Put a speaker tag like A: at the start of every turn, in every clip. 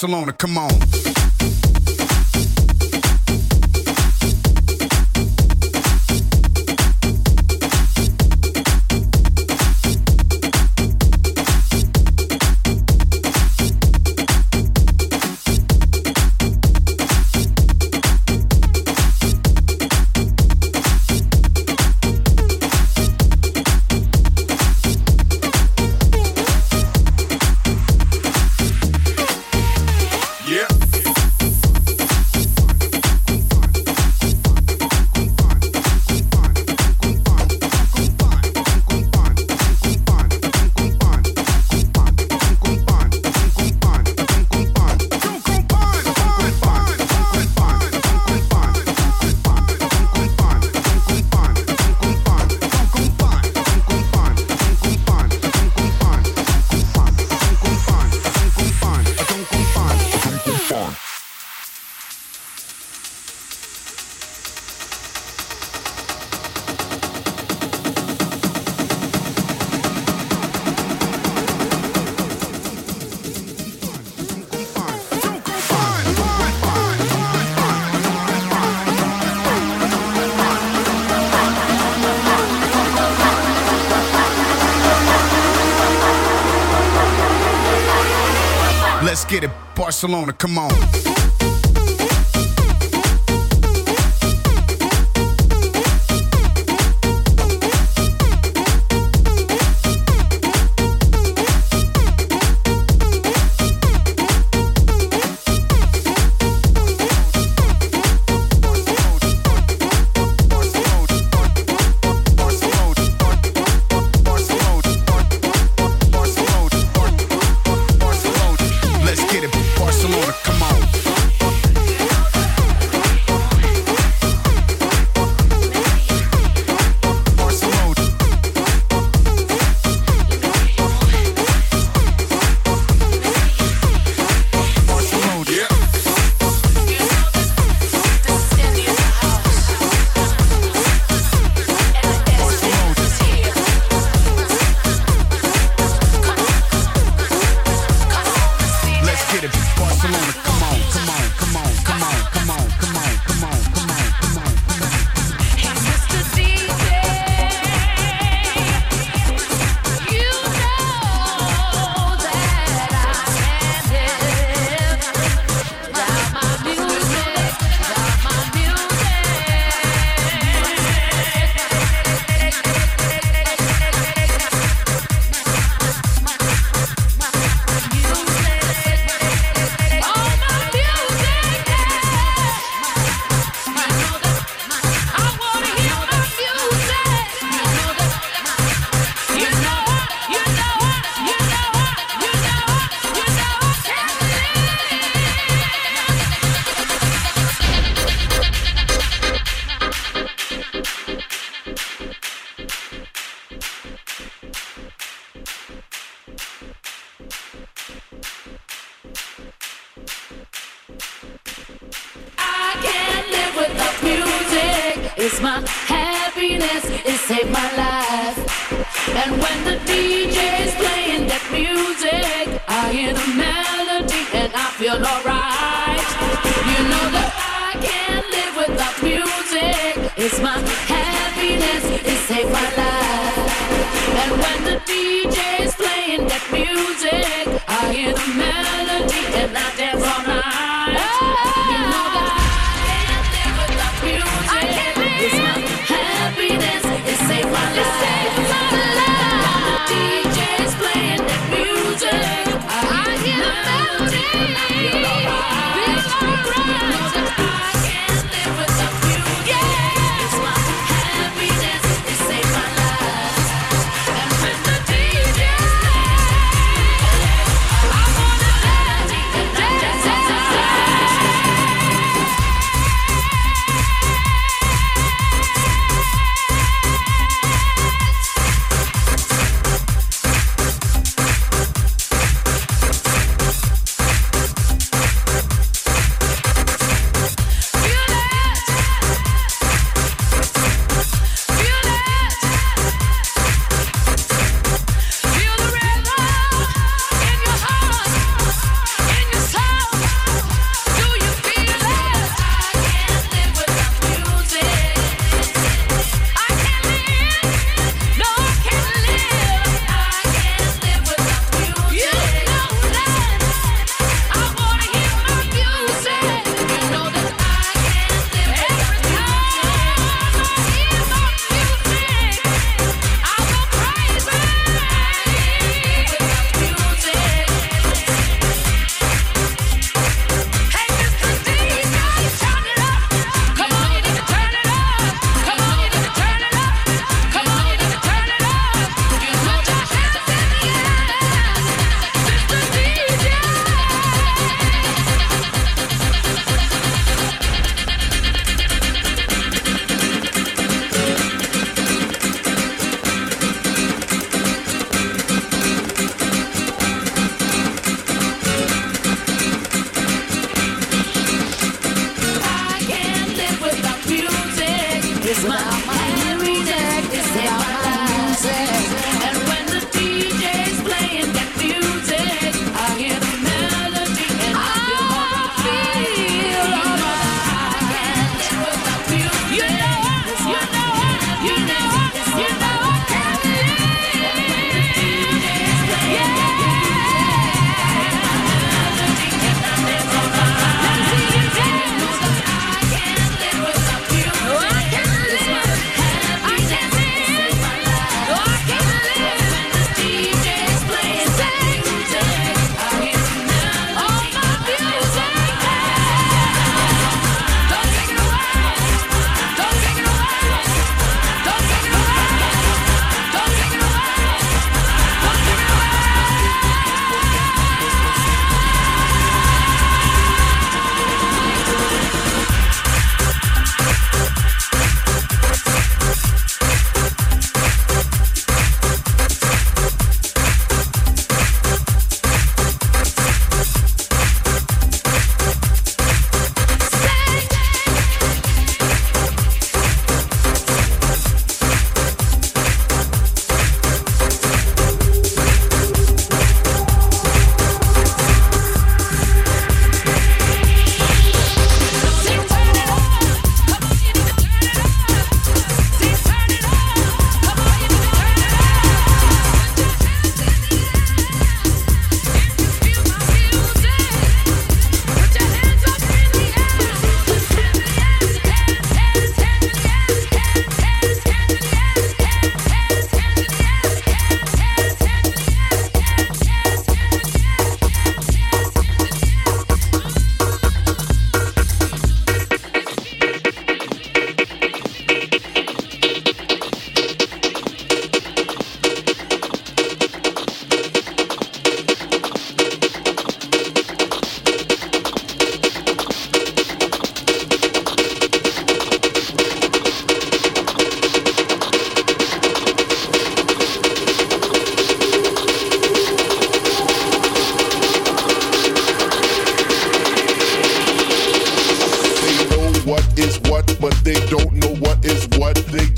A: Barcelona, come on. Barcelona, come on.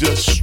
B: What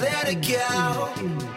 C: let it go,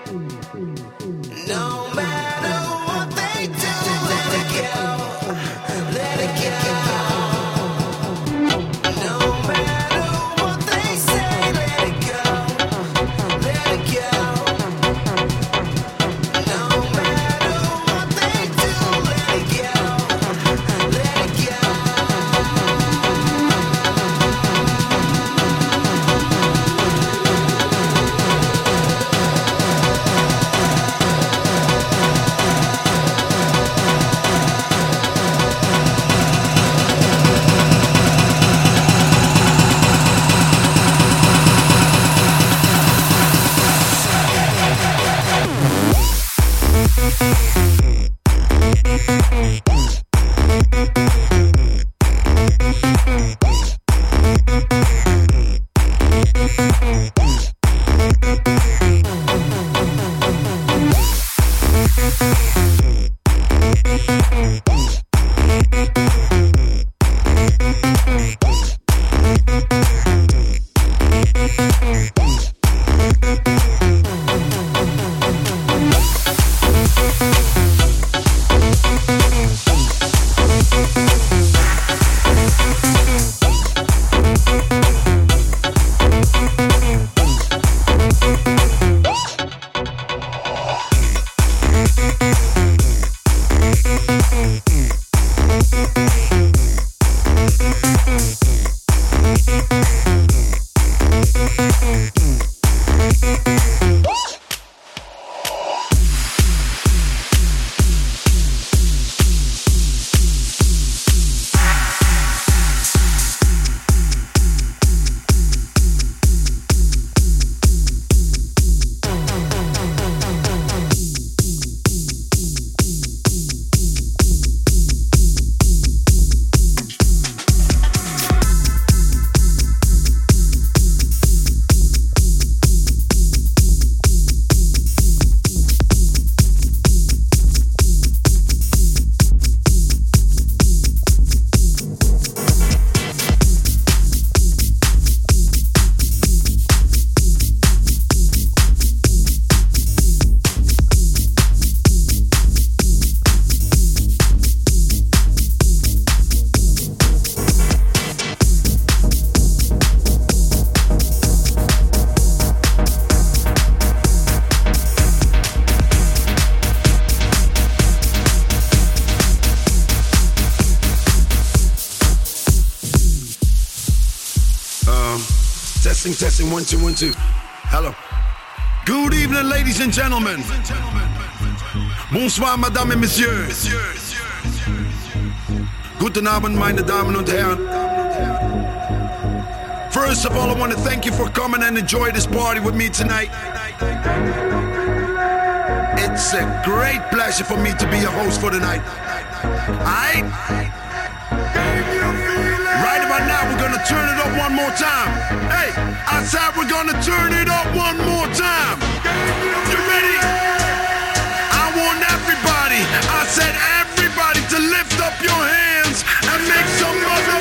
D: One, two, one, two. Hello. Good evening, ladies and gentlemen. Bonsoir, Madame et Messieurs. Guten Abend, meine Damen und Herren. First of all, I want to thank you for coming and enjoy this party with me tonight. It's a great pleasure for me to be your host for the night. Gonna turn it up one more time. Hey, outside, we're gonna turn it up one more time. You ready? I want everybody, I said everybody to lift up your hands and make some motherfucking